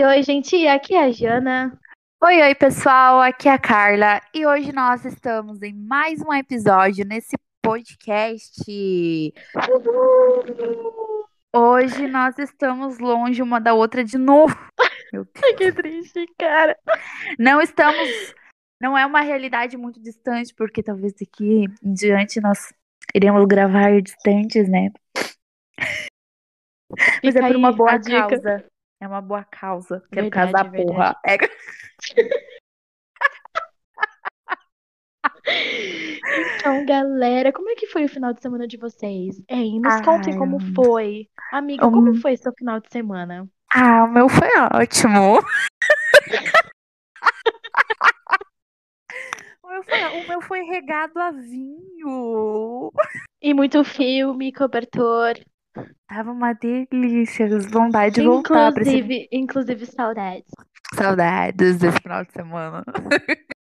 Oi, oi, gente, aqui é a Jana. Oi, oi, pessoal, aqui é a Carla e hoje nós estamos em mais um episódio nesse podcast. Hoje nós estamos longe uma da outra de novo. Meu Deus. Que triste, cara. Não estamos. Não é uma realidade muito distante, porque talvez daqui em diante nós iremos gravar distantes, né? Mas é Fica por uma boa a dica. É uma boa causa. Quero Verdade, casar, verdade. porra. É. Então, galera, como é que foi o final de semana de vocês? Hein, nos contem Ai, como foi. Amiga, um- como foi seu final de semana? Ah, o meu foi ótimo. o, meu foi, o meu foi regado a vinho. E muito filme, cobertor. Tava uma delícia. Vontade de voltar pra esse Inclusive, saudades. Saudades desse final de semana.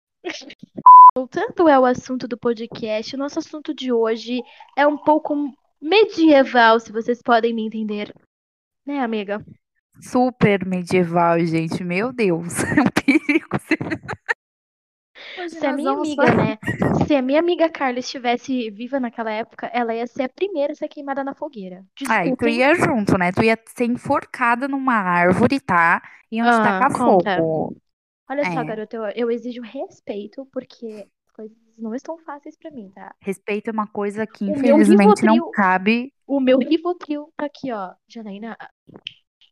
Voltando ao assunto do podcast, o nosso assunto de hoje é um pouco medieval, se vocês podem me entender. Né, amiga? Super medieval, gente. Meu Deus. É um perigo. Se a minha amiga, né? Se a minha amiga Carla estivesse viva naquela época, ela ia ser a primeira a ser queimada na fogueira. Ah, e tu ia junto, né? Tu ia ser enforcada numa árvore, tá? Iam te Ah, tacar conta. fogo. Olha só, É. garota, eu, eu exijo respeito, porque as coisas não estão fáceis pra mim, tá? Respeito é uma coisa que, O infelizmente, não Rivotril- cabe. O meu Rivotril tá aqui, ó. Janaína,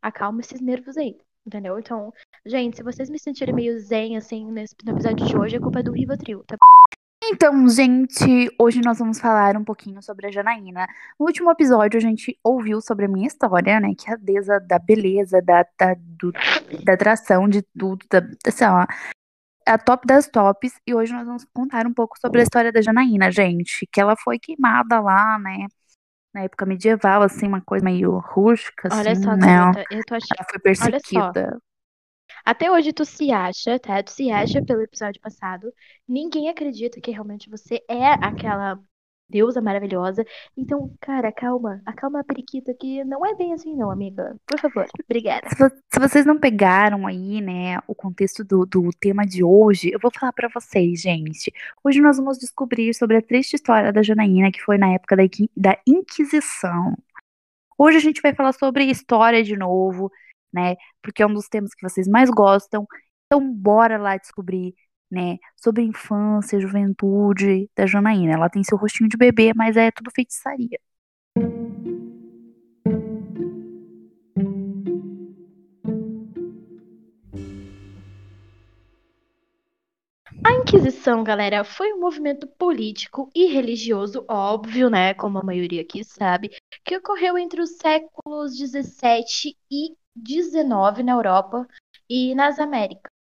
acalma esses nervos aí, entendeu? Então, gente, se vocês me sentirem meio zen, assim, nesse, no episódio de hoje, a culpa é do Rivotril, tá? Então, gente, hoje nós vamos falar um pouquinho sobre a Janaína. No último episódio, a gente ouviu sobre a minha história, né? Que é a deusa da beleza, da, da, do- da atração, de tudo, da, assim, ó, a top das tops. E hoje nós vamos contar um pouco sobre a história da Janaína, gente. Que ela foi queimada lá, né? Na época medieval, assim, uma coisa meio rústica, Olha assim, só, né? eu tô achando. Ela foi perseguida. Até hoje tu se acha, tá? Tu se acha pelo episódio passado. Ninguém acredita que realmente você é aquela deusa maravilhosa. Então, cara, calma. Acalma a periquita que não é bem assim, não, amiga. Por favor. Obrigada. Se, se vocês não pegaram aí, né, o contexto do, do tema de hoje, eu vou falar pra vocês, gente. Hoje nós vamos descobrir sobre a triste história da Janaína, que foi na época da, da Inquisição. Hoje a gente vai falar sobre história de novo, né, porque é um dos temas que vocês mais gostam. Então, bora lá descobrir, né, sobre infância, juventude da Janaína. Ela tem seu rostinho de bebê, mas é tudo feitiçaria. A Inquisição, galera, foi um movimento político e religioso, óbvio, né? Como a maioria aqui sabe, que ocorreu entre os séculos 17 e 19 na Europa e nas Américas.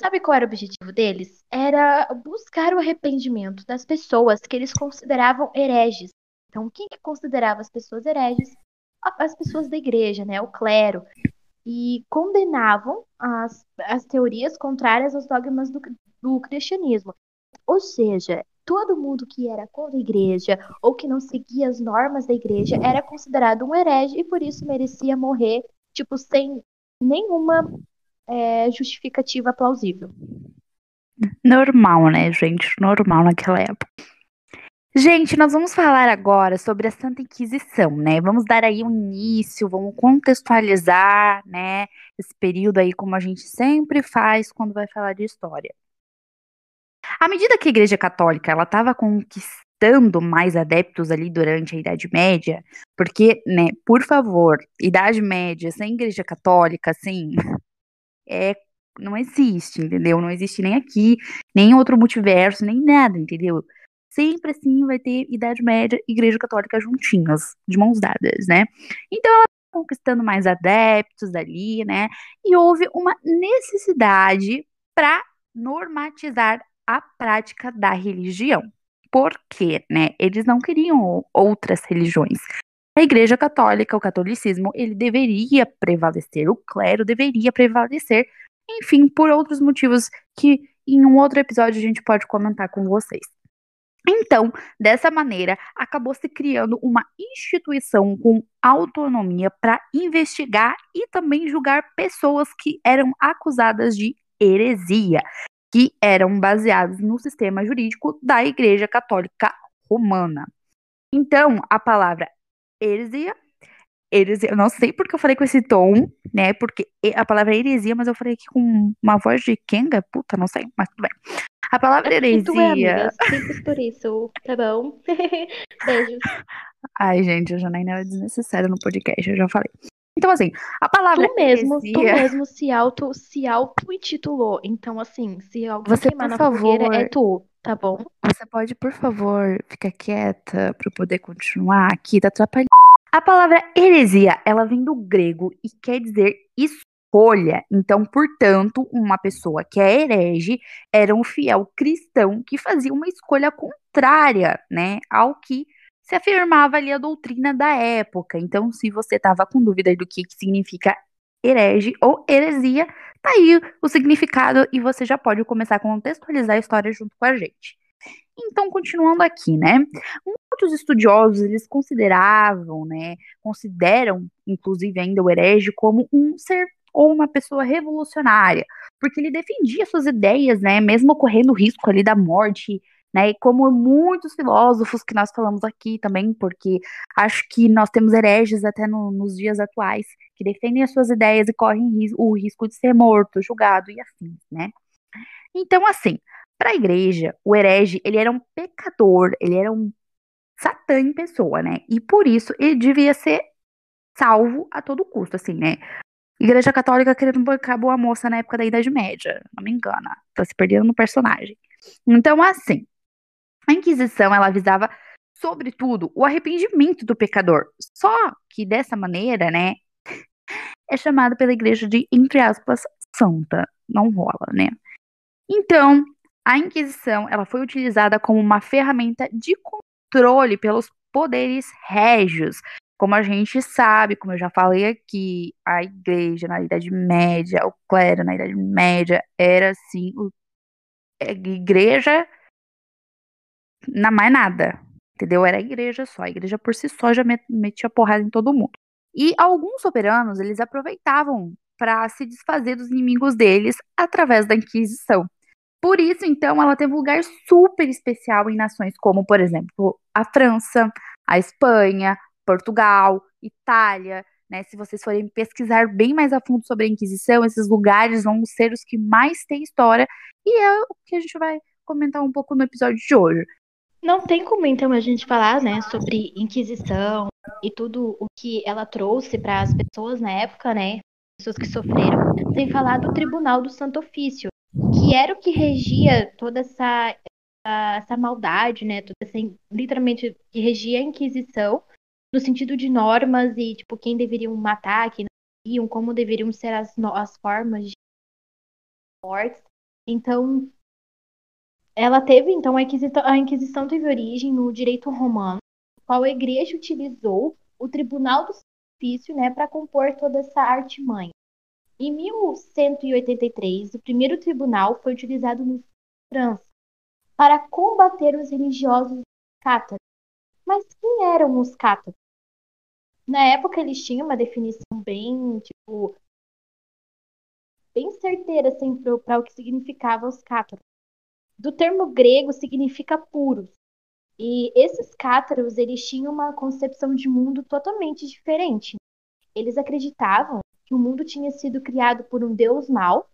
Sabe qual era o objetivo deles? Era buscar o arrependimento das pessoas que eles consideravam hereges. Então, quem que considerava as pessoas hereges? As pessoas da igreja, né? O clero. E condenavam as, as teorias contrárias aos dogmas do, do cristianismo. Ou seja, todo mundo que era contra a igreja ou que não seguia as normas da igreja era considerado um herege e por isso merecia morrer, tipo, sem nenhuma é, justificativa plausível. Normal, né, gente? Normal naquela época. Gente, nós vamos falar agora sobre a Santa Inquisição, né? Vamos dar aí um início, vamos contextualizar, né, esse período aí como a gente sempre faz quando vai falar de história. À medida que a Igreja Católica ela estava conquistando mais adeptos ali durante a Idade Média, porque, né, por favor, Idade Média sem Igreja Católica, assim, é não existe, entendeu? Não existe nem aqui, nem em outro multiverso, nem nada, entendeu? Sempre assim vai ter Idade Média e Igreja Católica juntinhas, de mãos dadas, né? Então ela conquistando mais adeptos ali, né? E houve uma necessidade para normatizar a prática da religião. Por quê, né? Eles não queriam outras religiões. A Igreja Católica, o catolicismo, ele deveria prevalecer, o clero deveria prevalecer, enfim, por outros motivos que em um outro episódio a gente pode comentar com vocês. Então, dessa maneira, acabou se criando uma instituição com autonomia para investigar e também julgar pessoas que eram acusadas de heresia, que eram baseadas no sistema jurídico da Igreja Católica Romana. Então, a palavra heresia, heresia, eu não sei porque eu falei com esse tom, né? Porque a palavra heresia, mas eu falei aqui com uma voz de Kenga, puta, não sei, mas tudo bem. A palavra heresia. Tu é, amiga, simples por isso, tá bom? Beijos. Ai, gente, eu já nem era desnecessário no podcast, eu já falei. Então, assim, a palavra tu mesmo, heresia... tu mesmo se auto se auto intitulou. Então, assim, se alguém Você, queimar na favor, fogueira, é tu, tá bom? Você pode, por favor, ficar quieta para poder continuar aqui, tá atrapalhando. A palavra heresia, ela vem do grego e quer dizer escolha. Então, portanto, uma pessoa que é herege era um fiel cristão que fazia uma escolha contrária, né, ao que se afirmava ali a doutrina da época. Então, se você estava com dúvida do que, que significa herege ou heresia, tá aí o significado e você já pode começar a contextualizar a história junto com a gente. Então, continuando aqui, né? Muitos estudiosos eles consideravam, né, consideram, inclusive ainda o herege como um ser ou uma pessoa revolucionária, porque ele defendia suas ideias, né, mesmo correndo risco ali da morte né? E como muitos filósofos que nós falamos aqui também, porque acho que nós temos hereges até no, nos dias atuais que defendem as suas ideias e correm ris o risco de ser morto, julgado e assim, né? Então, assim, para a igreja, o herege ele era um pecador, ele era um satã em pessoa, né? E por isso ele devia ser salvo a todo custo, assim, né? Igreja Católica querendo bancar boa moça na época da Idade Média, não me engana, tá se perdendo no personagem. Então, assim, a Inquisição ela avisava, sobretudo, o arrependimento do pecador. Só que dessa maneira, né, é chamada pela igreja de, entre aspas, santa. Não rola, né? Então, a Inquisição ela foi utilizada como uma ferramenta de controle pelos poderes régios. Como a gente sabe, como eu já falei aqui, a igreja na Idade Média, o clero na Idade Média era assim, a igreja na mais nada. Entendeu? Era a igreja só. A igreja por si só já metia porrada em todo mundo. E alguns soberanos, eles aproveitavam para se desfazer dos inimigos deles através da Inquisição. Por isso, então, ela teve um lugar super especial em nações como, por exemplo, a França, a Espanha, Portugal, Itália. Né? Se vocês forem pesquisar bem mais a fundo sobre a Inquisição, esses lugares vão ser os que mais têm história, e é o que a gente vai comentar um pouco no episódio de hoje. Não tem como então a gente falar, né, sobre Inquisição e tudo o que ela trouxe para as pessoas na época, né, pessoas que sofreram, sem falar do Tribunal do Santo Ofício, que era o que regia toda essa essa maldade, né, toda essa, literalmente que regia a Inquisição no sentido de normas e tipo quem deveriam matar, quem não deveriam, como deveriam ser as, as formas de mortes. Então, ela teve, então, a Inquisição, a Inquisição teve origem no direito romano, qual a igreja utilizou o tribunal do sacrifício né, para compor toda essa artimanha. Em 1183, o primeiro tribunal foi utilizado no França para combater os religiosos cátaros. Mas quem eram os cátaros? Na época eles tinham uma definição bem, tipo, bem certeira assim, para o que significava os cátaros do termo grego significa puros. E esses cátaros, eles tinham uma concepção de mundo totalmente diferente. Eles acreditavam que o mundo tinha sido criado por um deus mau.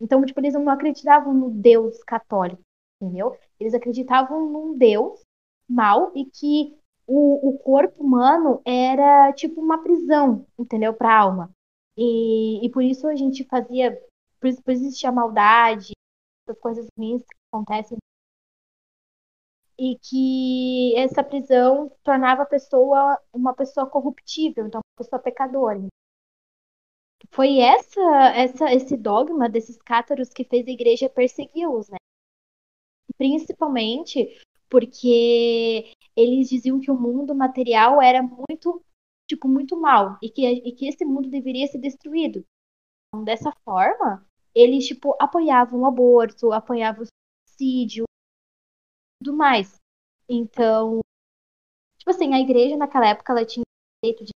Então, tipo, eles não acreditavam no deus católico, entendeu? Eles acreditavam num deus mau e que o, o corpo humano era tipo uma prisão, entendeu? Para a alma. E, e por isso a gente fazia, por por isso existia maldade, essas coisas ruins acontecem e que essa prisão tornava a pessoa uma pessoa corruptível, então uma pessoa pecadora. Foi essa, essa esse dogma desses cátaros que fez a igreja persegui-los, né? Principalmente porque eles diziam que o mundo material era muito, tipo, muito mal e que, e que esse mundo deveria ser destruído. Então, dessa forma, eles, tipo, apoiavam o aborto, apoiavam suicídio, tudo mais. Então, tipo assim, a igreja naquela época ela tinha o conceito de.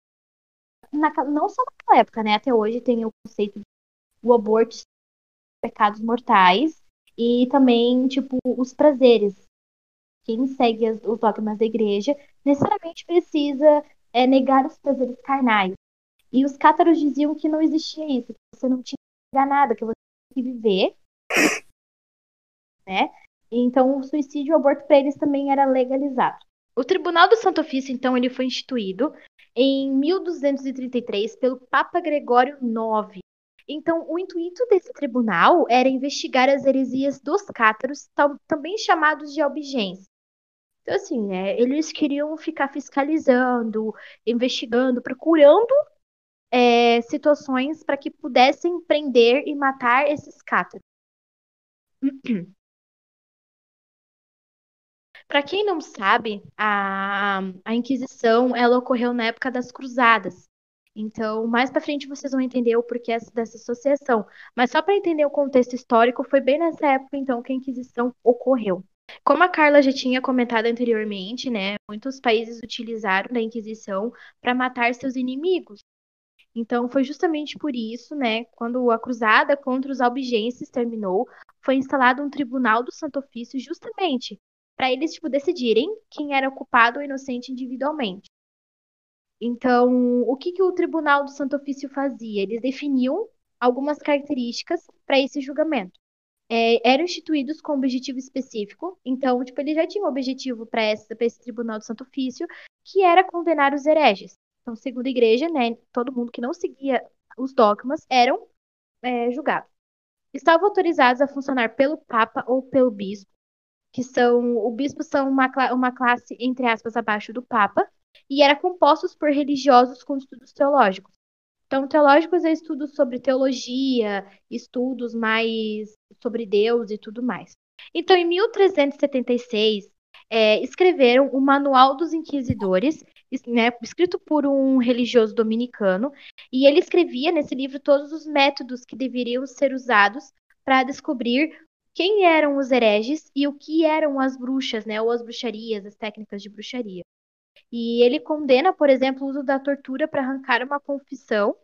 não só naquela época, né? Até hoje tem o conceito de o aborto pecados mortais e também, tipo, os prazeres. Quem segue as, os dogmas da igreja necessariamente precisa é, negar os prazeres carnais. E os cátaros diziam que não existia isso, que você não tinha que negar nada, que você tinha que viver. Né? Então, o suicídio e o aborto para eles também era legalizado. O Tribunal do Santo Ofício, então, ele foi instituído em 1233 pelo Papa Gregório IX. Então, o intuito desse tribunal era investigar as heresias dos cátaros, também chamados de albigenses. Então, assim, né, eles queriam ficar fiscalizando, investigando, procurando é, situações para que pudessem prender e matar esses cátaros. Para quem não sabe, a, a Inquisição ela ocorreu na época das Cruzadas. Então, mais para frente vocês vão entender o porquê dessa associação. Mas só para entender o contexto histórico, foi bem nessa época então que a Inquisição ocorreu. Como a Carla já tinha comentado anteriormente, né, muitos países utilizaram da Inquisição para matar seus inimigos. Então, foi justamente por isso, né, quando a cruzada contra os albigenses terminou, foi instalado um tribunal do Santo Ofício justamente para eles tipo decidirem quem era culpado ou inocente individualmente. Então, o que, que o Tribunal do Santo Ofício fazia? Eles definiam algumas características para esse julgamento. É, eram instituídos com objetivo específico, então, tipo, eles já tinham um objetivo para esse Tribunal do Santo Ofício, que era condenar os hereges. Então, segundo a igreja, né, todo mundo que não seguia os dogmas eram é, julgados. Estavam autorizados a funcionar pelo Papa ou pelo Bispo, que são. O bispo são uma, uma classe, entre aspas, abaixo do Papa, e era compostos por religiosos com estudos teológicos. Então, teológicos é estudos sobre teologia, estudos mais sobre Deus e tudo mais. Então, em 1376, é, escreveram o Manual dos Inquisidores, né, escrito por um religioso dominicano, e ele escrevia nesse livro todos os métodos que deveriam ser usados para descobrir quem eram os hereges e o que eram as bruxas, né, ou as bruxarias, as técnicas de bruxaria. E ele condena, por exemplo, o uso da tortura para arrancar uma confissão,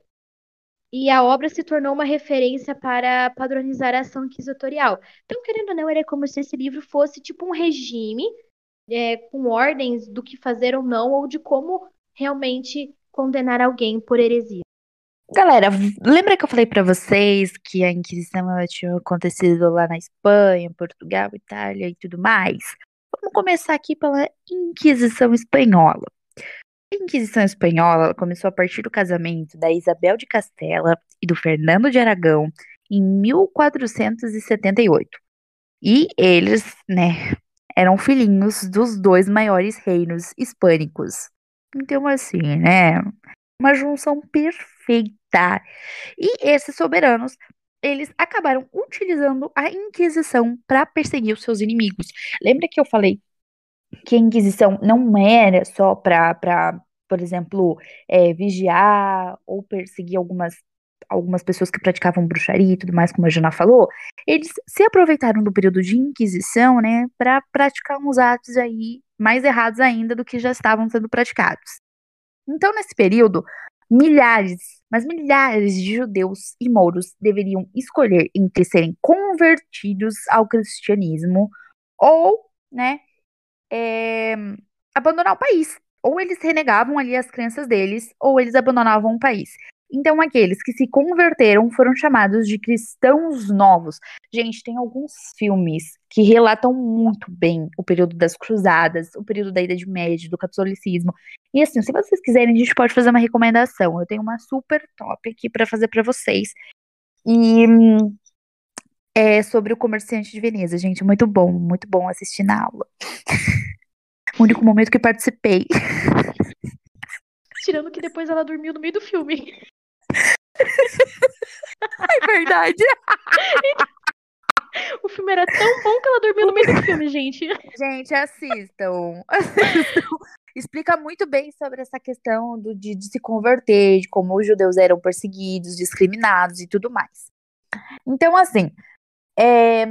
e a obra se tornou uma referência para padronizar a ação inquisitorial. Então, querendo ou não, é como se esse livro fosse tipo um regime é, com ordens do que fazer ou não, ou de como realmente condenar alguém por heresia. Galera, lembra que eu falei para vocês que a Inquisição tinha acontecido lá na Espanha, Portugal, Itália e tudo mais? Vamos começar aqui pela Inquisição Espanhola. A Inquisição Espanhola começou a partir do casamento da Isabel de Castela e do Fernando de Aragão em 1478. E eles, né, eram filhinhos dos dois maiores reinos hispânicos. Então, assim, né, uma junção perfeita. E esses soberanos, eles acabaram utilizando a Inquisição para perseguir os seus inimigos. Lembra que eu falei que a Inquisição não era só para, por exemplo, é, vigiar ou perseguir algumas algumas pessoas que praticavam bruxaria e tudo mais, como a Jana falou, eles se aproveitaram do período de Inquisição, né, para praticar uns atos aí mais errados ainda do que já estavam sendo praticados. Então, nesse período, milhares, mas milhares de judeus e mouros deveriam escolher entre serem convertidos ao cristianismo ou, né, é, abandonar o país. Ou eles renegavam ali as crenças deles, ou eles abandonavam o país. Então, aqueles que se converteram foram chamados de cristãos novos. Gente, tem alguns filmes que relatam muito bem o período das cruzadas, o período da Idade Média, do catolicismo. E assim, se vocês quiserem, a gente pode fazer uma recomendação. Eu tenho uma super top aqui para fazer para vocês. E é sobre o comerciante de Veneza, gente, muito bom, muito bom assistir na aula. o único momento que participei. Tirando que depois ela dormiu no meio do filme. É verdade. O filme era tão bom que ela dormiu no meio do filme, gente. Gente, assistam. assistam. Explica muito bem sobre essa questão do, de, de se converter, de como os judeus eram perseguidos, discriminados e tudo mais. Então, assim, é,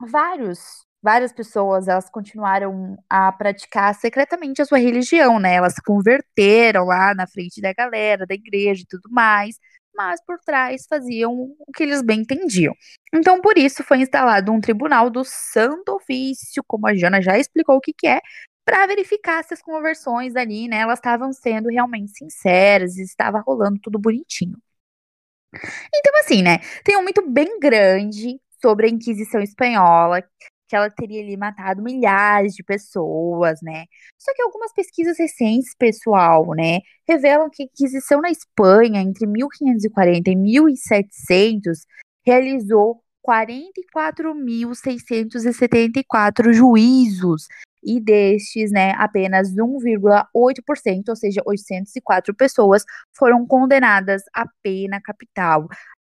vários várias pessoas elas continuaram a praticar secretamente a sua religião, né? Elas se converteram lá na frente da galera, da igreja e tudo mais, mas por trás faziam o que eles bem entendiam. Então, por isso foi instalado um tribunal do Santo Ofício, como a Jana já explicou o que, que é, para verificar se as conversões ali, né, elas estavam sendo realmente sinceras, e estava rolando tudo bonitinho. Então, assim, né, tem um mito bem grande sobre a Inquisição Espanhola, que ela teria ali matado milhares de pessoas, né? Só que algumas pesquisas recentes, pessoal, né, revelam que a Inquisição na Espanha entre 1540 e 1700 realizou 44.674 juízos e destes, né, apenas 1,8%, ou seja, 804 pessoas foram condenadas à pena capital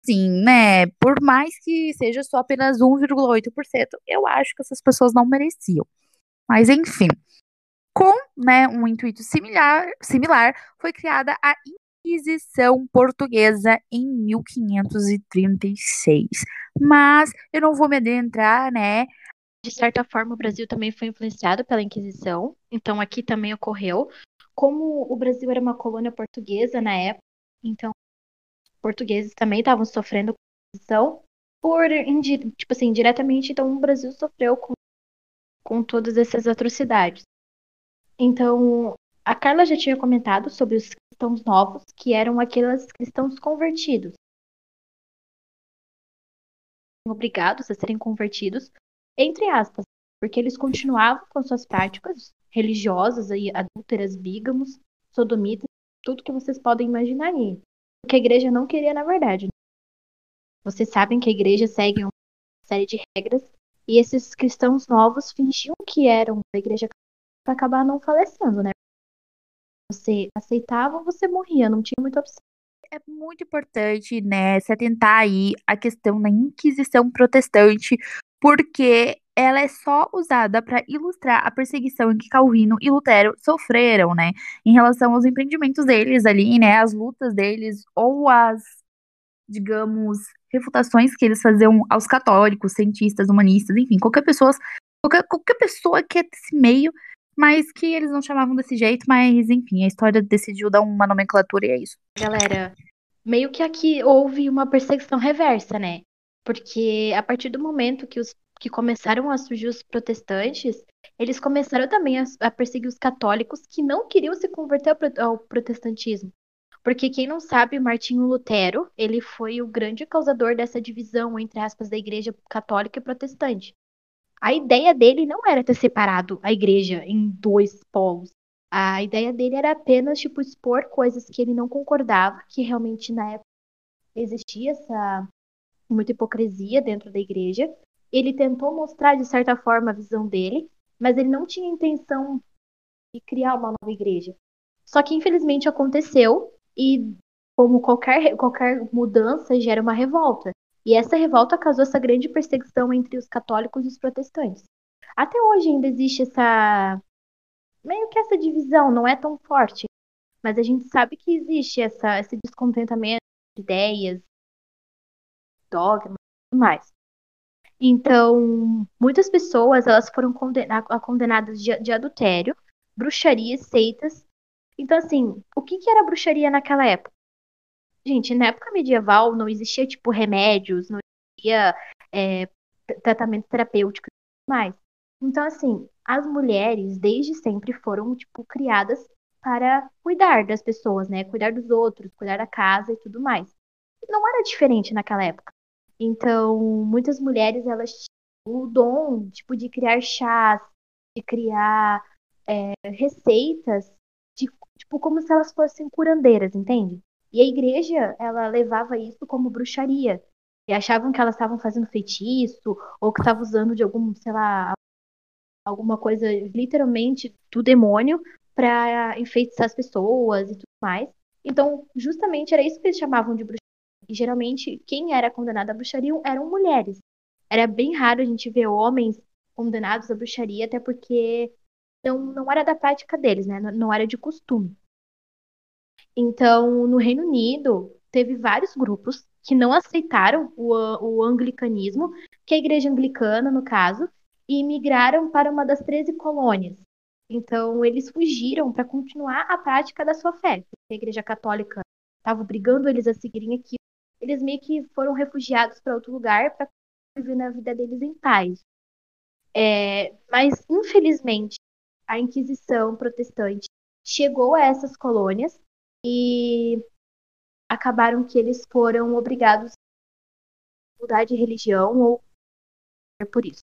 sim, né? Por mais que seja só apenas 1,8%, eu acho que essas pessoas não mereciam. Mas enfim, com né, um intuito similar, similar, foi criada a Inquisição Portuguesa em 1536. Mas eu não vou me adentrar, né? De certa forma, o Brasil também foi influenciado pela Inquisição, então aqui também ocorreu. Como o Brasil era uma colônia portuguesa na época, então portugueses também estavam sofrendo corrupção por, tipo assim, diretamente, então o Brasil sofreu com, com todas essas atrocidades. Então, a Carla já tinha comentado sobre os cristãos novos, que eram aqueles cristãos convertidos. Obrigados a serem convertidos, entre aspas, porque eles continuavam com suas práticas religiosas, aí, adúlteras, bígamos, sodomitas, tudo que vocês podem imaginar aí que a igreja não queria, na verdade. Vocês sabem que a igreja segue uma série de regras e esses cristãos novos fingiam que eram da igreja para acabar não falecendo, né? Você aceitava ou você morria, não tinha muita opção. É muito importante, né, se atentar aí à questão da Inquisição protestante, porque ela é só usada para ilustrar a perseguição em que Calvino e Lutero sofreram, né, em relação aos empreendimentos deles ali, né, as lutas deles ou as, digamos, refutações que eles faziam aos católicos, cientistas, humanistas, enfim, qualquer pessoa, qualquer, qualquer pessoa que é desse meio, mas que eles não chamavam desse jeito, mas enfim, a história decidiu dar uma nomenclatura e é isso. Galera, meio que aqui houve uma perseguição reversa, né? Porque a partir do momento que os que começaram a surgir os protestantes, eles começaram também a, a perseguir os católicos que não queriam se converter ao, ao protestantismo. Porque quem não sabe, Martinho Lutero, ele foi o grande causador dessa divisão entre aspas da igreja católica e protestante. A ideia dele não era ter separado a igreja em dois polos. A ideia dele era apenas tipo expor coisas que ele não concordava, que realmente na época existia essa muita hipocrisia dentro da igreja, ele tentou mostrar, de certa forma, a visão dele, mas ele não tinha intenção de criar uma nova igreja. Só que, infelizmente, aconteceu e, como qualquer, qualquer mudança, gera uma revolta. E essa revolta causou essa grande perseguição entre os católicos e os protestantes. Até hoje ainda existe essa. meio que essa divisão, não é tão forte. Mas a gente sabe que existe essa, esse descontentamento de ideias, dogmas e mais. Então, muitas pessoas elas foram condenadas de, de adultério, bruxaria, seitas. Então, assim, o que, que era bruxaria naquela época? Gente, na época medieval não existia, tipo, remédios, não existia é, tratamento terapêutico e mais. Então, assim, as mulheres desde sempre foram, tipo, criadas para cuidar das pessoas, né? Cuidar dos outros, cuidar da casa e tudo mais. Não era diferente naquela época. Então, muitas mulheres, elas tinham o dom, tipo, de criar chás, de criar é, receitas, de, tipo, como se elas fossem curandeiras, entende? E a igreja, ela levava isso como bruxaria. E achavam que elas estavam fazendo feitiço, ou que estavam usando de algum, sei lá, alguma coisa literalmente do demônio para enfeitiçar as pessoas e tudo mais. Então, justamente era isso que eles chamavam de bruxaria. E geralmente, quem era condenado à bruxaria eram mulheres. Era bem raro a gente ver homens condenados à bruxaria, até porque não, não era da prática deles, né? Não, era de costume. Então, no Reino Unido, teve vários grupos que não aceitaram o, o anglicanismo, que é a igreja anglicana, no caso, e migraram para uma das 13 colônias. Então, eles fugiram para continuar a prática da sua fé. Porque a Igreja Católica estava obrigando eles a seguirem aquilo. Eles meio que foram refugiados para outro lugar para viver na vida deles em paz. É, mas, infelizmente, a Inquisição protestante chegou a essas colônias e acabaram que eles foram obrigados a mudar de religião ou é por isso.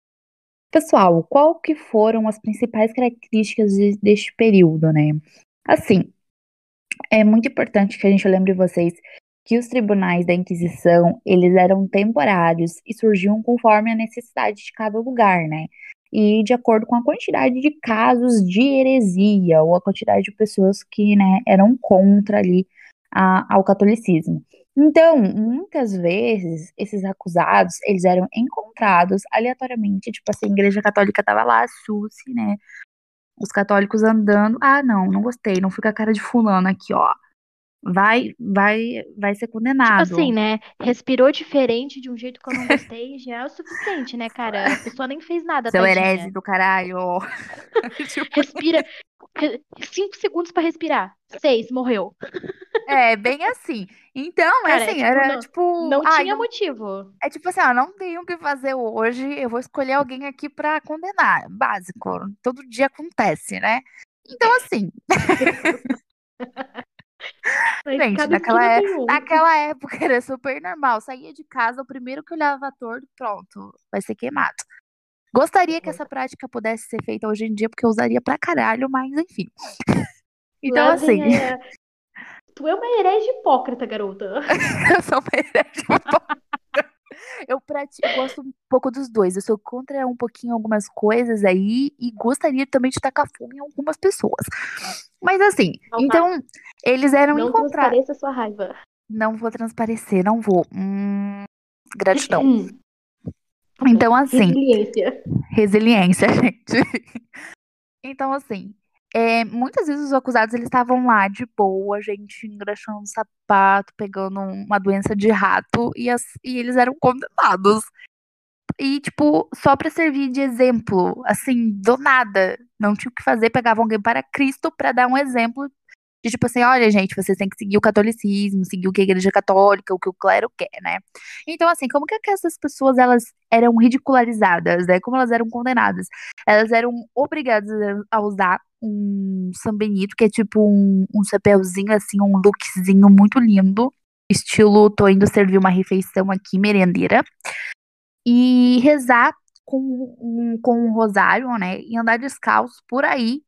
Pessoal, qual que foram as principais características de, deste período, né? Assim, é muito importante que a gente lembre vocês que os tribunais da Inquisição, eles eram temporários e surgiam conforme a necessidade de cada lugar, né? E de acordo com a quantidade de casos de heresia ou a quantidade de pessoas que, né, eram contra ali a, ao catolicismo. Então, muitas vezes, esses acusados, eles eram encontrados aleatoriamente, tipo assim, a igreja católica tava lá, Susi, né, os católicos andando, ah, não, não gostei, não fica a cara de fulano aqui, ó, vai, vai, vai ser condenado. Tipo assim, né, respirou diferente de um jeito que eu não gostei, já é o suficiente, né, cara, a pessoa nem fez nada, Seu tadinha. herege do caralho. Respira, re- cinco segundos pra respirar, seis, morreu. é, bem assim. Então, é Cara, assim, tipo, era não- tipo, Não tinha não- motivo. É tipo assim, ó, não tenho o que fazer hoje, eu vou escolher alguém aqui pra condenar. Básico, todo dia acontece, né? Então, assim, Mas gente, naquela, é- naquela época era super normal. Saía de casa, o primeiro que olhava torto, pronto, vai ser queimado. Gostaria que essa prática pudesse ser feita hoje em dia, porque eu usaria pra caralho, mas enfim. Então, Lá assim, a- Tu é uma herege hipócrita, garota. eu sou uma herege hipócrita. Eu, gosto um pouco dos dois. Eu sou contra um pouquinho algumas coisas aí e gostaria também de tacar fogo em algumas pessoas. Mas assim, Não vai. então, eles eram Não encontrados. transpareça sua raiva. Não vou transparecer, não vou. Hum, gratidão. Então, assim, Resiliência. resiliência, gente. Então, assim, é, muitas vezes os acusados eles estavam lá de boa, gente, engraxando um sapato, pegando uma doença de rato, e, as- e eles eram condenados. E, tipo, só pra servir de exemplo, assim, do nada. Não tinha o que fazer, pegavam alguém para Cristo pra dar um exemplo de, tipo assim, olha, gente, vocês têm que seguir o catolicismo, seguir o que a igreja católica, o que o clero quer, né? Então, assim, como que, é que essas pessoas, elas eram ridicularizadas, né? Como elas eram condenadas? Elas eram obrigadas a usar um São Benito, que é tipo um, um chapéuzinho, assim, um lookzinho muito lindo, estilo, tô indo servir uma refeição aqui, merendeira, e rezar com um, com um rosário, né? E andar descalço por aí,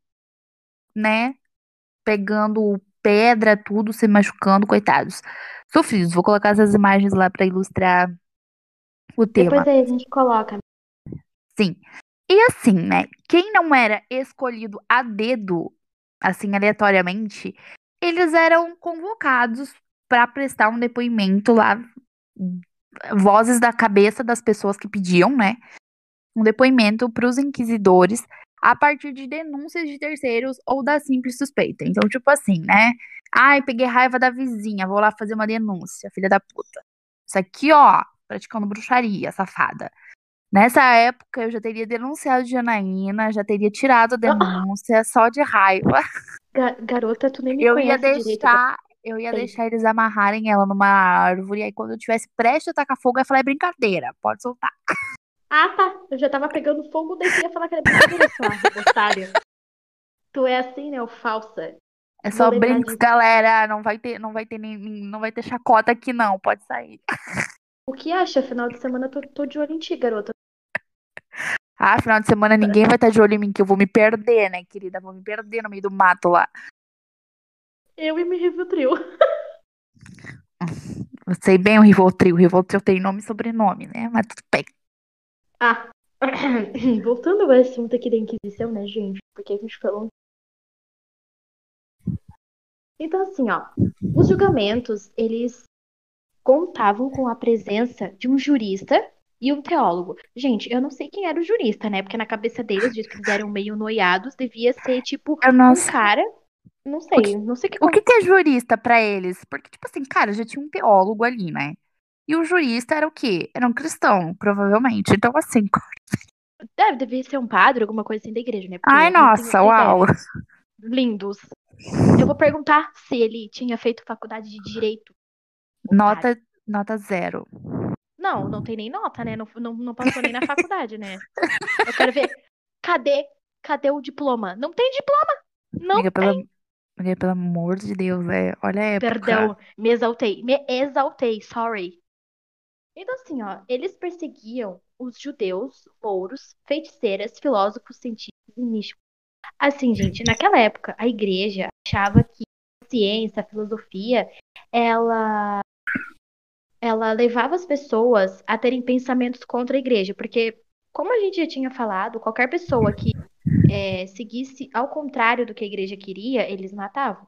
né? Pegando pedra, tudo, se machucando, coitados. Sofridos. Vou colocar essas imagens lá pra ilustrar o tema. Depois aí a gente coloca. Sim. E assim, né? Quem não era escolhido a dedo, assim, aleatoriamente, eles eram convocados para prestar um depoimento lá, vozes da cabeça das pessoas que pediam, né? Um depoimento para os inquisidores a partir de denúncias de terceiros ou da simples suspeita. Então, tipo assim, né? Ai, peguei raiva da vizinha, vou lá fazer uma denúncia, filha da puta. Isso aqui, ó, praticando bruxaria, safada. Nessa época, eu já teria denunciado Janaína, já teria tirado a denúncia só de raiva. Ga- garota, tu nem me Eu ia conhece direito. deixar, eu ia Sei. deixar eles amarrarem ela numa árvore, e aí quando eu tivesse prestes a tacar fogo, eu ia falar, é brincadeira, pode soltar. Ah, tá. Eu já tava pegando fogo, daí ia falar que era brincadeira, sua otária. Tu é assim, né, ô falsa. É só brinks, disso. galera, não vai ter, não vai ter nem, não vai ter chacota aqui não, pode sair. O que acha? Final de semana eu tô, tô de olho em ti, garota. Ah, final de semana ninguém vai estar de olho em mim, que eu vou me perder, né, querida? Vou me perder no meio do mato lá. Eu e me Rivotril. Eu sei bem o Rivotril, o Rivotril tem nome e sobrenome, né? Mas tudo bem. Ah, voltando ao assunto aqui da Inquisição, né, gente? Porque a gente falou. Então, assim, ó, os julgamentos, eles contavam com a presença de um jurista e um teólogo. Gente, eu não sei quem era o jurista, né? Porque na cabeça deles, diz que eles eram meio noiados, devia ser tipo Eu um não sei. cara. Não sei, não sei o que. O que, que é jurista pra eles? Porque, tipo assim, cara, já tinha um teólogo ali, né? E o jurista era o quê? Era um cristão, provavelmente. Então, assim, Deve, deve ser um padre, alguma coisa assim da igreja, né? Porque Ai, nossa, uau. Lindos. Eu vou perguntar se ele tinha feito faculdade de direito. padre. Nota, nota zero. Não, não tem nem nota, né? Não, não, não passou nem na faculdade, né? Eu quero ver. Cadê? Cadê o diploma? Não tem diploma! Não Amiga, tem. pelo, amiga, pelo amor de Deus, é. Olha a época. Perdão, me exaltei. Me exaltei, sorry. Então, assim, ó, eles perseguiam os judeus, mouros, feiticeiras, filósofos, cientistas e místicos. Assim, gente, naquela época, a igreja achava que a ciência, a filosofia, ela, ela levava as pessoas a terem pensamentos contra a igreja, porque, como a gente já tinha falado, qualquer pessoa que é, seguisse ao contrário do que a igreja queria, eles matavam.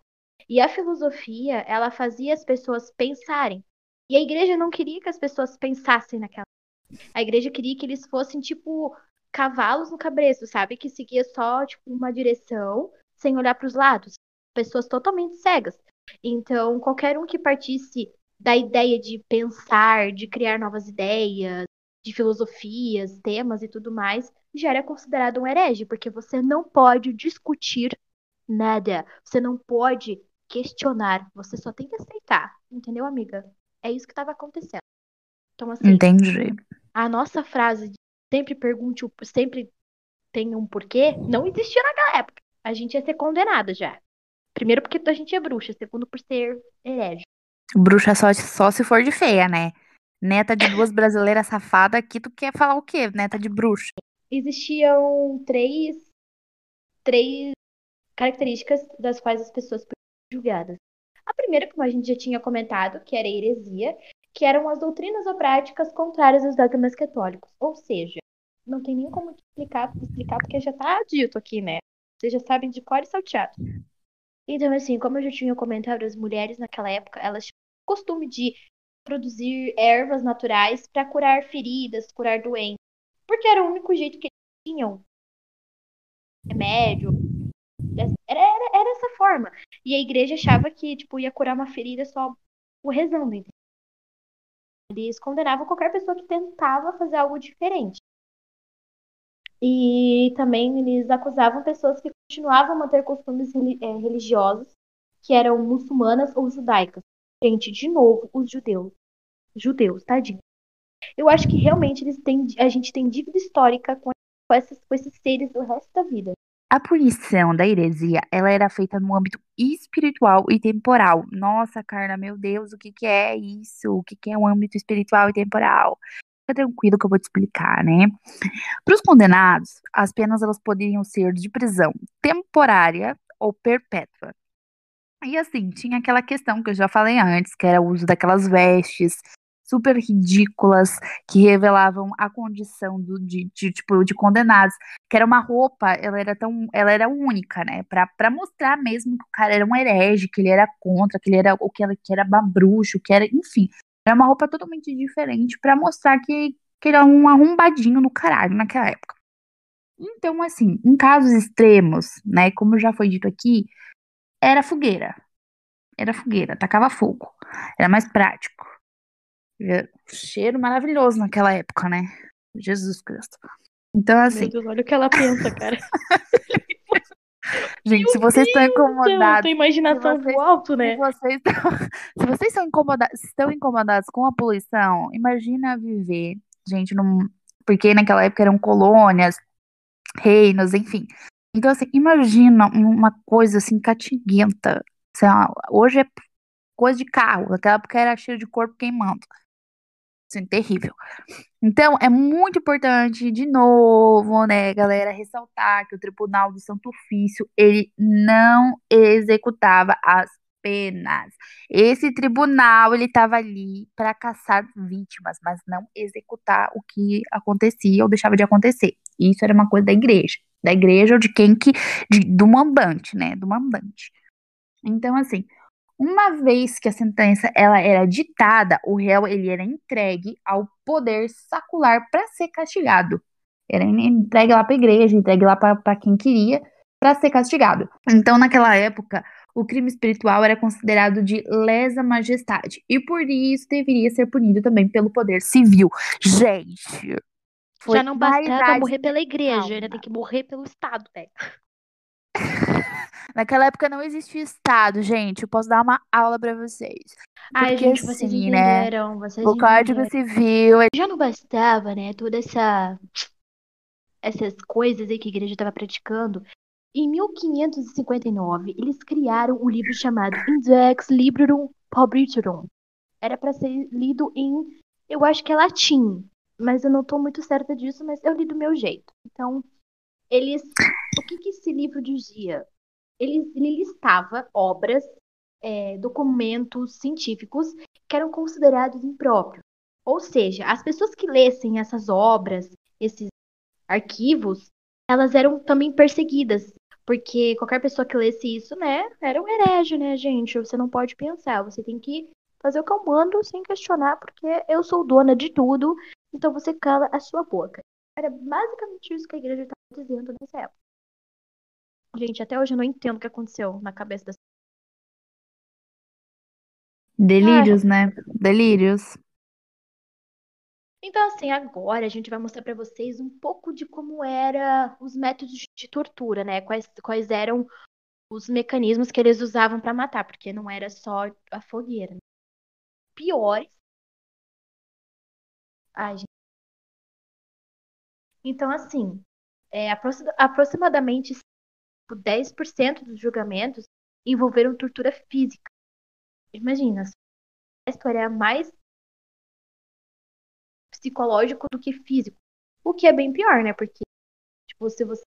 E a filosofia, ela fazia as pessoas pensarem. E a igreja não queria que as pessoas pensassem naquela. A igreja queria que eles fossem tipo cavalos no cabresto, sabe? Que seguia só tipo uma direção, sem olhar para os lados. Pessoas totalmente cegas. Então, qualquer um que partisse da ideia de pensar, de criar novas ideias, de filosofias, temas e tudo mais, já era considerado um herege, porque você não pode discutir nada. Você não pode questionar. Você só tem que aceitar. Entendeu, amiga? É isso que estava acontecendo. Então, assim, Entendi. a nossa frase de sempre pergunte, o, sempre tem um porquê, não existia naquela época. A gente ia ser condenada já. Primeiro porque a gente é bruxa, segundo por ser herege. Bruxa só, só se for de feia, né? Neta de duas brasileiras safadas, aqui tu quer falar o quê? Neta de bruxa. Existiam três, três características das quais as pessoas ser julgadas. A primeira, como a gente já tinha comentado, que era a heresia, que eram as doutrinas ou práticas contrárias aos dogmas católicos. Ou seja, não tem nem como explicar, explicar porque já tá dito aqui, né? Vocês já sabem de cor e salteado. Então, assim, como eu já tinha comentado, as mulheres naquela época, elas tinham o costume de produzir ervas naturais para curar feridas, curar doenças. Porque era o único jeito que eles tinham. Remédio. Era, era, era essa forma. E a igreja achava que, tipo, ia curar uma ferida só o rezando? Eles condenavam qualquer pessoa que tentava fazer algo diferente. E também eles acusavam pessoas que continuavam a manter costumes eh, religiosos que eram muçulmanas ou judaicas. Gente, de novo, os judeus. Judeus, tadinho. Eu acho que realmente eles têm, a gente tem dívida histórica com, esses, com esses seres do resto da vida. A punição da heresia, ela era feita no âmbito espiritual e temporal. Nossa, Carla, meu Deus, o que que é isso? O que que é o âmbito espiritual e temporal? Fica tranquilo que eu vou te explicar, né? Para os condenados, as penas elas poderiam ser de prisão temporária ou perpétua. E assim, tinha aquela questão que eu já falei antes, que era o uso daquelas vestes super ridículas que revelavam a condição do, de, de, tipo, de condenados, que era uma roupa, ela era tão, ela era única, né, pra, mostrar mesmo que o cara era um herege, que ele era contra, que ele era, o que, ela, que era babruxo, que era, enfim, era uma roupa totalmente diferente pra mostrar que, que ele era um arrombadinho no caralho naquela época. Então, assim, em casos extremos, né, como já foi dito aqui, era fogueira. Era fogueira, tacava fogo. Era mais prático. Cheiro maravilhoso naquela época, né? Jesus Cristo. Então, assim. Meu Deus, olha o que ela pensa, cara. Gente, se vocês estão incomodados. Tem imaginação se vocês- alto, Se né? vocês, estão, se vocês incomodados, estão incomodados com a poluição, imagina viver, gente, num, porque naquela época eram colônias, reinos, enfim. Então, assim, imagina uma coisa assim catiguenta. Lá, hoje é coisa de carro, naquela época era cheiro de corpo queimando. Assim, terrível. Então, é muito importante, de novo, né, galera, ressaltar que o Tribunal do Santo Ofício, ele não executava as penas. Esse tribunal, ele estava ali para caçar vítimas, mas não executar o que acontecia ou deixava de acontecer. Isso era uma coisa da igreja, da igreja ou de quem que, de- do mandante, né, do mandante. Então, assim, uma vez que a sentença ela era ditada, o réu ele era entregue ao poder sacular para ser castigado. Era entregue lá para a igreja, entregue lá para quem queria para ser castigado. Então, naquela época, o crime espiritual era considerado de lesa majestade e por isso deveria ser punido também pelo poder civil. Gente, Já não bastava morrer pela igreja, ainda tem que morrer pelo Estado, né? Naquela época não existia Estado, gente. Eu posso dar uma aula pra vocês. Ai, Porque gente, vocês assim, né? entenderam, vocês O Código entenderam. Civil é Já não bastava, né, toda essa essas coisas aí que a igreja estava praticando. Em 1559, eles criaram um livro chamado Index Librorum Publicarum. Era para ser lido em, eu acho que é latim, mas eu não estou muito certa disso, mas eu li do meu jeito. Então, eles, o que que esse livro dizia? Ele, ele listava obras, é, documentos científicos que eram considerados impróprios. Ou seja, as pessoas que lessem essas obras, esses arquivos, elas eram também perseguidas. Porque qualquer pessoa que lesse isso, né, era um herege, né, gente? Você não pode pensar, você tem que fazer o que eu mando sem questionar, porque eu sou dona de tudo, então você cala a sua boca. Era basicamente isso que a igreja estava dizendo nessa época. Gente, até hoje eu não entendo o que aconteceu na cabeça das delírios, né? Delírios. Então, assim, agora a gente vai mostrar pra vocês um pouco de como era os métodos de tortura, né? Quais, quais eram os mecanismos que eles usavam pra matar, porque não era só a fogueira. né? Piores. Ai, gente. Então, assim, é, aproxi- aproximadamente 10% dos julgamentos envolveram tortura física. Imagina, a história é mais psicológico do que físico. O que é bem pior, né? Porque, tipo, se você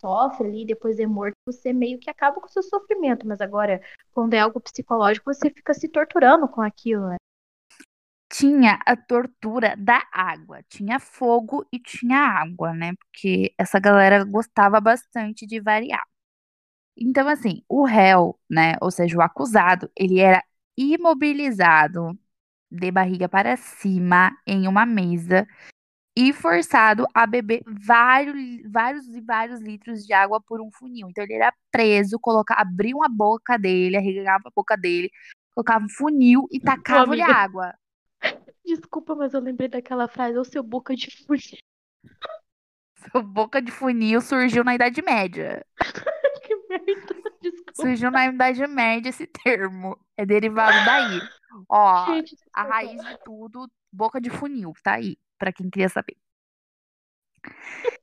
sofre ali e depois é morto, você meio que acaba com o seu sofrimento. Mas agora, quando é algo psicológico, você fica se torturando com aquilo, né? Tinha a tortura da água. Tinha fogo e tinha água, né? Porque essa galera gostava bastante de variar. Então, assim, o réu, né? Ou seja, o acusado, ele era imobilizado de barriga para cima em uma mesa e forçado a beber vários, vários e vários litros de água por um funil. Então ele era preso, coloca, abriam a boca dele, arregava a boca dele, colocava um funil e tacava-lhe água. Desculpa, mas eu lembrei daquela frase, ô seu boca de fugi. Seu boca de funil surgiu na Idade Média. merda, desculpa. Surgiu na Idade Média esse termo. É derivado daí. Ó, Gente, a raiz de tudo, boca de funil, tá aí, pra quem queria saber.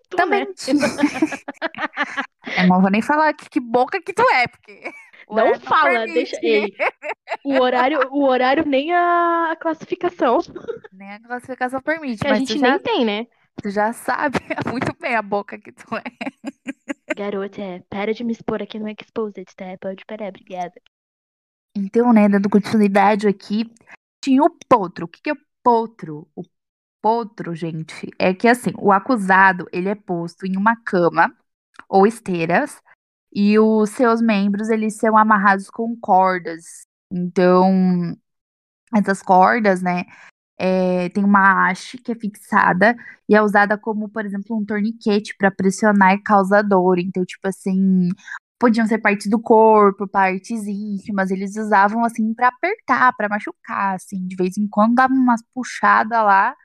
Tu, Também né? tinha. Eu não vou nem falar que, que boca que tu é, porque. Não fala, permite. deixa. Ei, o horário, o horário nem a classificação. Nem a classificação permite, Que a mas gente tu já, nem tem, né? tu já sabe muito bem a boca que tu é. Garota, para de me expor aqui no Exposed, tá? Pode parar, obrigada. Então, né, dando continuidade aqui, tinha o potro. O que que é o potro? O potro, gente, é que assim, o acusado, ele é posto em uma cama ou esteiras e os seus membros, eles são amarrados com cordas. Então, essas cordas, né, é, tem uma haste que é fixada e é usada como, por exemplo, um torniquete para pressionar e causar dor. Então, tipo assim, podiam ser partes do corpo, partes íntimas, eles usavam assim para apertar, para machucar, assim, de vez em quando dava umas puxadas lá,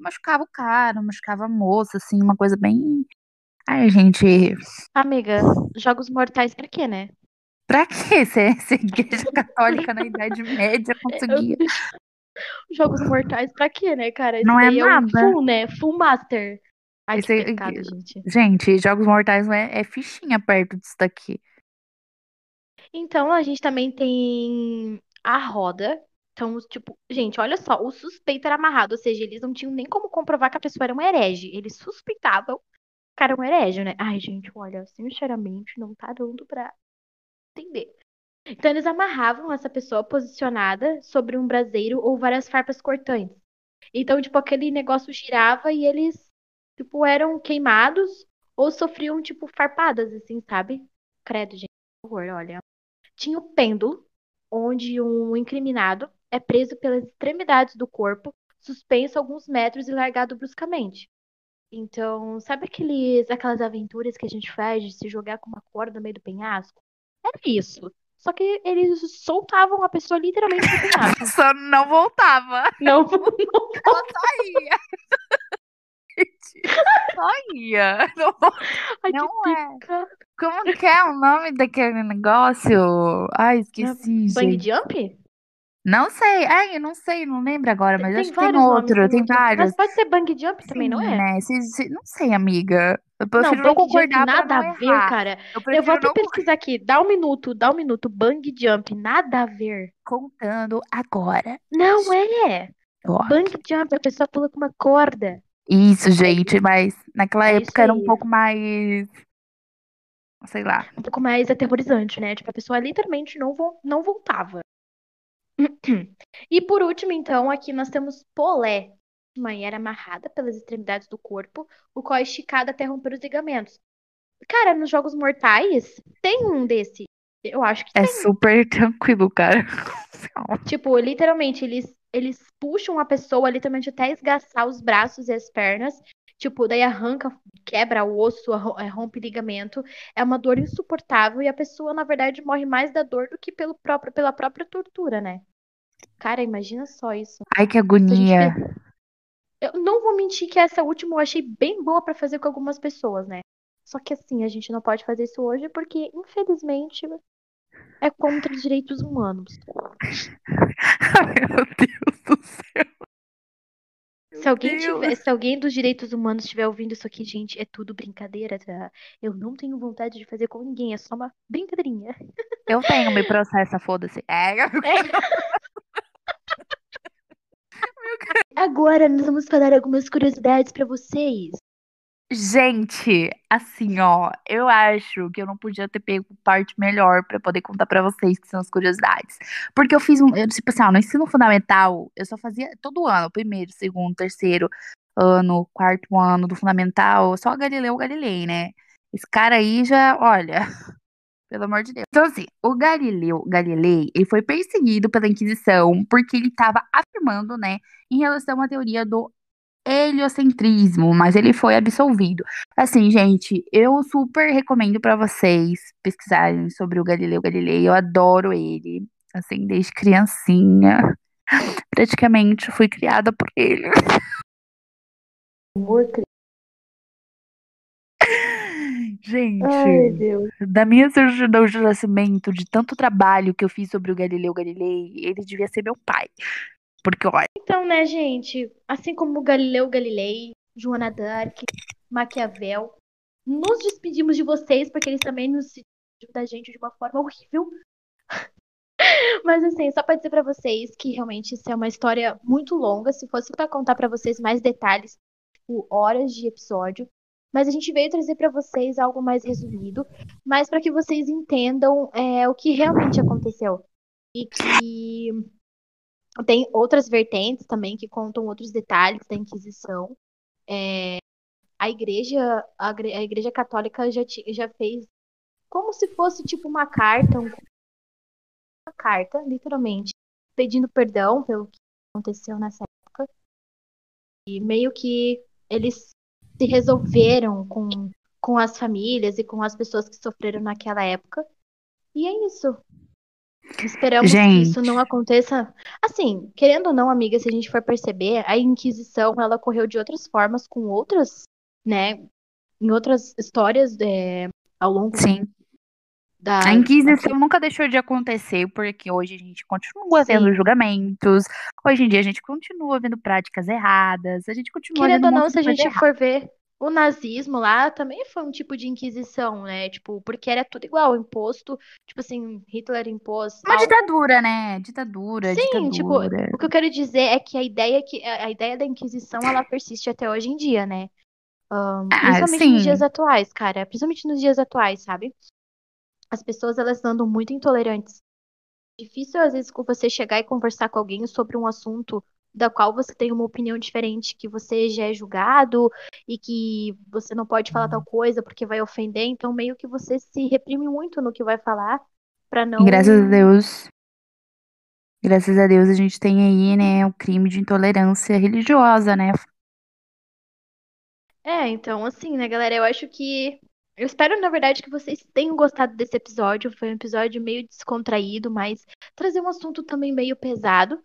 machucava o cara, machucava a moça, assim, uma coisa bem. Ai, gente, Amiga, jogos mortais pra quê, né? pra que ser, ser igreja católica na Idade Média conseguia? Jogos mortais pra quê, né, cara? Isso Não é daí um nada. full, né? Full master. Ai, que Esse- pecado, gente. Gente, Jogos Mortais não é, é fichinha perto disso daqui. Então, a gente também tem a roda. Então, tipo, gente, olha só, o suspeito era amarrado, ou seja, eles não tinham nem como comprovar que a pessoa era um herege. Eles suspeitavam que era um herege, né? Ai, gente, olha, sinceramente, não tá dando pra entender. Então, eles amarravam essa pessoa posicionada sobre um braseiro ou várias farpas cortantes. Então, tipo, aquele negócio girava e eles, tipo, eram queimados ou sofriam, tipo, farpadas, assim, sabe? Credo, gente, horror, olha. Tinha o pêndulo, onde um incriminado é preso pelas extremidades do corpo, suspenso alguns metros e largado bruscamente. Então, sabe aqueles, aquelas aventuras que a gente faz de se jogar com uma corda no meio do penhasco? Era isso. Só que eles soltavam a pessoa literalmente do penhasco. Só não voltava. Não, Ela saía. Só ia. Não, Ai, não que é. pica. Como que é o nome daquele negócio? Ai, esqueci, Bang gente. jump? Não sei. Ai, eu não sei, não lembro agora, mas tem acho que tem vários nomes, outro, tem vários. Mas pode ser bang jump também, não Sim, é? né? Se- se- não sei, amiga. Eu Não, prefiro não jump concordar pra nada não a ver, errar. cara. Eu Eu vou prefiro até não pesquisar aqui. Dá um minuto, dá um minuto. Bang jump, nada a ver. contando agora. Não é. Ó, Bang jump, a pessoa pula com uma corda. Isso, gente, mas naquela É época isso era um aí. pouco mais. Sei lá. Um pouco mais aterrorizante, né? Tipo, a pessoa literalmente não, vo- não voltava. E por último, então, aqui nós temos Polé. Uma era amarrada pelas extremidades do corpo, o qual é esticado até romper os ligamentos. Cara, nos Jogos Mortais, tem um desse. Eu acho que É tem. super tranquilo, cara. Tipo, literalmente, eles, eles puxam a pessoa literalmente até esgaçar os braços e as pernas. Tipo, daí arranca, quebra o osso, é, rompe ligamento. É uma dor insuportável e a pessoa, na verdade, morre mais da dor do que pelo próprio, pela própria tortura, né? Cara, imagina só isso. Ai, que gente agonia. Eu não vou mentir que essa última eu achei bem boa pra fazer com algumas pessoas, né? Só que assim, a gente não pode fazer isso hoje porque, infelizmente, é contra os direitos humanos. Ai, meu Deus do céu. Se alguém, tiver, se alguém dos direitos humanos estiver ouvindo isso aqui, gente, é tudo brincadeira, tá? Eu não tenho vontade de fazer com ninguém, é só uma brincadeirinha. Eu tenho, me processa, foda-se. É, Agora nós vamos falar algumas curiosidades pra vocês. Gente, assim, ó, eu acho que eu não podia ter pego parte melhor pra poder contar pra vocês que são as curiosidades. Porque eu fiz um, eu, tipo assim, ó, no ensino fundamental, eu só fazia todo ano, primeiro, segundo, terceiro ano, quarto ano do fundamental, só Galileu Galilei, né? Esse cara aí já, olha, pelo amor de Deus. Então, assim, o Galileu Galilei, ele foi perseguido pela Inquisição porque ele estava afirmando, né, em relação à teoria do heliocentrismo, mas ele foi absolvido. Assim, gente, eu super recomendo pra vocês pesquisarem sobre o Galileu Galilei. Eu adoro ele, assim, desde criancinha. Praticamente fui criada por ele. Amor, Gente, Ai, da minha certidão de nascimento, de tanto trabalho que eu fiz sobre o Galileu Galilei, ele devia ser meu pai. Porque, olha, Então, né, gente, assim como Galileu Galilei, Joana d'Arc, Maquiavel, nos despedimos de vocês, porque eles também nos despediram da gente de uma forma horrível. Mas assim, só pra dizer pra vocês que realmente isso é uma história muito longa. Se fosse pra contar pra vocês mais detalhes, tipo, horas de episódio. Mas a gente veio trazer pra vocês algo mais resumido, mas pra que vocês entendam é, o que realmente aconteceu. E que tem outras vertentes também que contam outros detalhes da Inquisição. É, a igreja, a, a igreja católica já, já fez como se fosse tipo uma carta, um- uma carta, literalmente, pedindo perdão pelo que aconteceu nessa época. E meio que eles se resolveram com, com as famílias e com as pessoas que sofreram naquela época. E é isso. Esperamos que isso Gente. não aconteça. Assim, querendo ou não, amiga, se a gente for perceber, a Inquisição ela ocorreu de outras formas, com outras, né, em outras histórias é, ao longo sim. da. A Inquisição nunca deixou de acontecer, porque hoje a gente continua Sim. vendo julgamentos, hoje em dia a gente continua vendo práticas erradas, a gente continua Querendo ou não, se a gente errada. for ver, o nazismo lá também foi um tipo de inquisição, né? Tipo, porque era tudo igual, imposto. Tipo assim, Hitler impôs. Uma algo- ditadura, né? Ditadura, Sim, tipo, ditadura. o que eu quero dizer é que a ideia que a ideia da Inquisição ela persiste até hoje em dia, né? Ahn, Ah, principalmente nos sim. dias atuais, cara. Principalmente nos dias atuais, sabe? As pessoas elas andam muito intolerantes. Difícil às vezes com você chegar e conversar com alguém sobre um assunto da qual você tem uma opinião diferente, que você já é julgado e que você não pode falar tal coisa porque vai ofender, então meio que você se reprime muito no que vai falar pra não graças a Deus. Graças a Deus a gente tem aí, né, o crime de intolerância religiosa, né? É, então, assim, né, galera? Eu acho que. Eu espero, na verdade, que vocês tenham gostado desse episódio. Foi um episódio meio descontraído, mas trazer um assunto também meio pesado.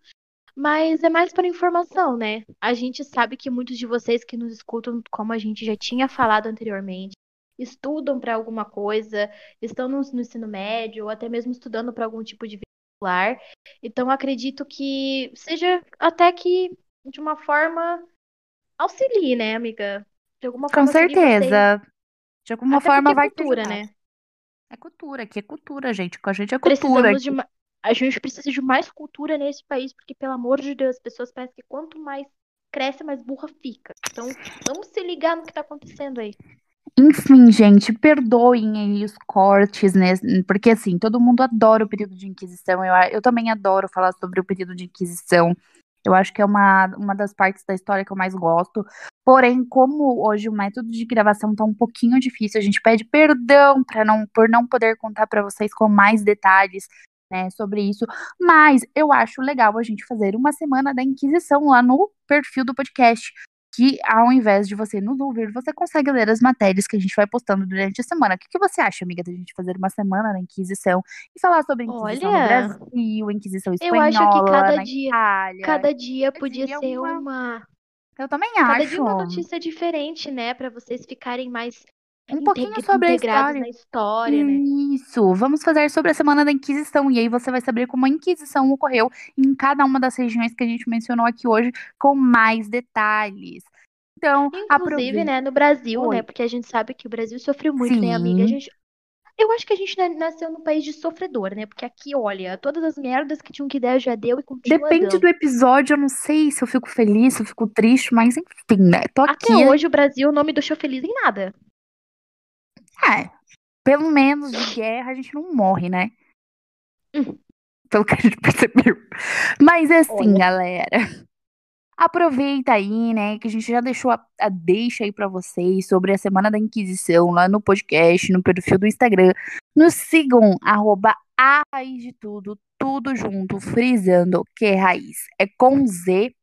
Mas é mais para informação, né? A gente sabe que muitos de vocês que nos escutam, como a gente já tinha falado anteriormente, estudam para alguma coisa, estão no, no, ensino médio, ou até mesmo estudando para algum tipo de vestibular. Então, acredito que seja até que de uma forma auxilie, né, amiga? De alguma Com forma certeza. De alguma até forma é vai cultura, te né? É cultura, aqui é cultura, gente. Com a gente é cultura. Precisamos de a gente precisa de mais cultura nesse país, porque, pelo amor de Deus, as pessoas parecem que quanto mais cresce, mais burra fica. Então, vamos se ligar no que tá acontecendo aí. Enfim, gente, perdoem aí os cortes, né? Porque, assim, todo mundo adora o período de Inquisição. Eu, eu também adoro falar sobre o período de Inquisição. Eu acho que é uma, uma das partes da história que eu mais gosto. Porém, como hoje o método de gravação tá um pouquinho difícil, a gente pede perdão para não por não poder contar para vocês com mais detalhes né, sobre isso, mas eu acho legal a gente fazer uma semana da Inquisição lá no perfil do podcast, que ao invés de você nos ouvir, você consegue ler as matérias que a gente vai postando durante a semana. O que, que você acha, amiga, da gente fazer uma semana da Inquisição e falar sobre a Inquisição Olha, no Brasil, Inquisição espanhola, eu acho que cada dia, Itália. cada dia podia dia ser uma- uma, Eu também cada acho. dia uma notícia diferente, né, Pra vocês ficarem mais Um pouquinho sobre a história. na história, né? Isso, vamos fazer sobre a Semana da Inquisição, e aí você vai saber como a Inquisição ocorreu em cada uma das regiões que a gente mencionou aqui hoje, com mais detalhes. Então, Inclusive, aproveita. né, no Brasil, né, Oi. porque a gente sabe que o Brasil sofreu muito, né, amiga? A Sim. gente, eu acho que a gente na- nasceu num país de sofredor, né? Porque aqui, olha, todas as merdas que tinham que dar já deu e continua Depende dando. do episódio, eu não sei se eu fico feliz, se eu fico triste, mas enfim, né? Tô Até aqui. hoje o Brasil não me deixou feliz em nada. É, pelo menos de guerra a gente não morre, né? Hum. Pelo que a gente percebeu. Mas assim, Olha. galera. Aproveita aí, né, que a gente já deixou a, a deixa aí pra vocês sobre a Semana da Inquisição lá no podcast, no perfil do Instagram. Nos sigam, arroba a raiz de tudo, tudo junto, frisando que é raiz. É com Z,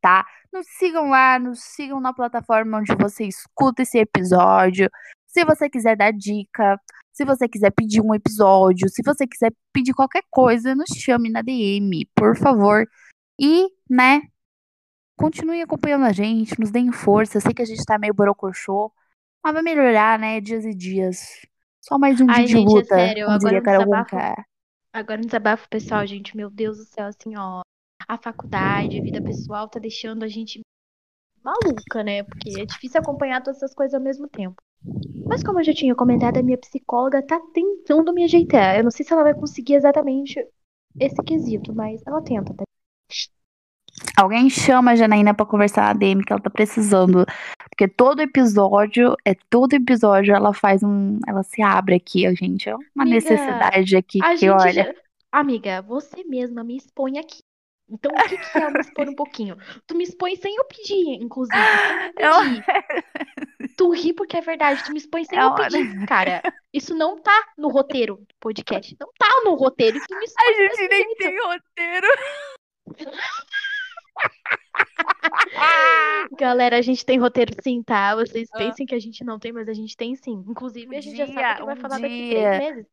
tá? Nos sigam lá, nos sigam na plataforma onde você escuta esse episódio. Se você quiser dar dica, se você quiser pedir um episódio, se você quiser pedir qualquer coisa, nos chame na DM, por favor. E, né, continue acompanhando a gente, nos deem força. Eu sei que a gente tá meio borocochô, mas vai melhorar, né, dias e dias. Só mais um Ai, dia de gente, é luta, sério, como agora diria Carol desabafo. Agora um desabafo pessoal, gente. Meu Deus do céu, assim, ó. A faculdade, a vida pessoal tá deixando a gente maluca, né? Porque é difícil acompanhar todas essas coisas ao mesmo tempo. Mas como eu já tinha comentado, a minha psicóloga tá tentando me ajeitar. Eu não sei se ela vai conseguir exatamente esse quesito, mas ela tenta, tá? Alguém chama a Janaína pra conversar na DM que ela tá precisando. Porque todo episódio, é todo episódio ela faz um. Ela se abre aqui, ó, gente. É uma Amiga, necessidade aqui A que, olha. já... Amiga, você mesma me expõe aqui. Então, o que que é eu me expor um pouquinho? Tu me expõe sem eu pedir, inclusive. Sem eu Eu- pedir. Tu ri porque é verdade, tu me expõe sem É eu pedir, cara. Isso não tá no roteiro do podcast. Não tá no roteiro tu me A expõe gente desse nem jeito. tem roteiro. Galera, a gente tem roteiro sim, tá? Vocês Ah. pensem que a gente não tem, mas a gente tem sim. Inclusive, Um a gente já dia, sabe o que vai um falar daqui dia. três meses.